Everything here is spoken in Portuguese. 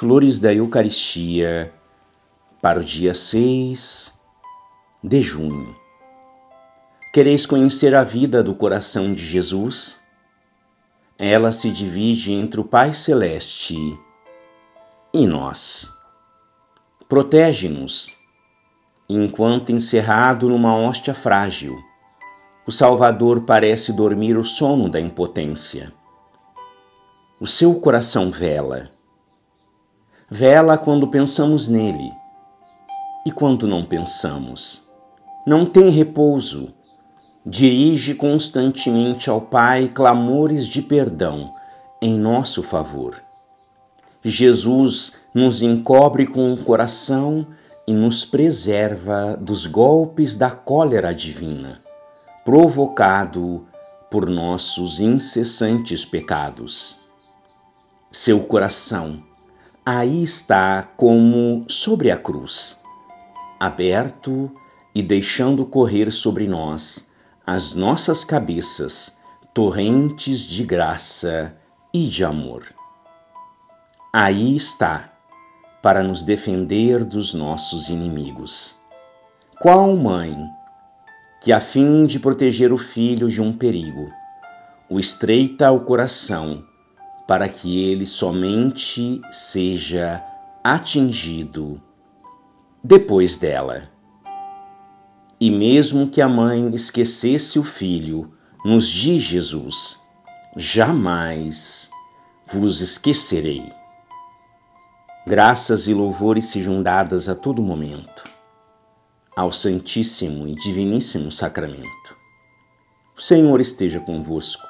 Flores da Eucaristia para o dia 6 de junho. Quereis conhecer a vida do coração de Jesus? Ela se divide entre o Pai Celeste e nós. Protege-nos, enquanto encerrado numa hóstia frágil, o Salvador parece dormir o sono da impotência. O seu coração vela Vela quando pensamos nele e quando não pensamos. Não tem repouso. Dirige constantemente ao Pai clamores de perdão em nosso favor. Jesus nos encobre com o coração e nos preserva dos golpes da cólera divina, provocado por nossos incessantes pecados. Seu coração aí está como sobre a cruz, aberto e deixando correr sobre nós as nossas cabeças torrentes de graça e de amor. Aí está para nos defender dos nossos inimigos. Qual mãe que, a fim de proteger o filho de um perigo, o estreita ao coração para que ele somente seja atingido depois dela. E mesmo que a mãe esquecesse o filho, nos diz Jesus: jamais vos esquecerei. Graças e louvores sejam dadas a todo momento ao Santíssimo e Diviníssimo Sacramento. O Senhor esteja convosco.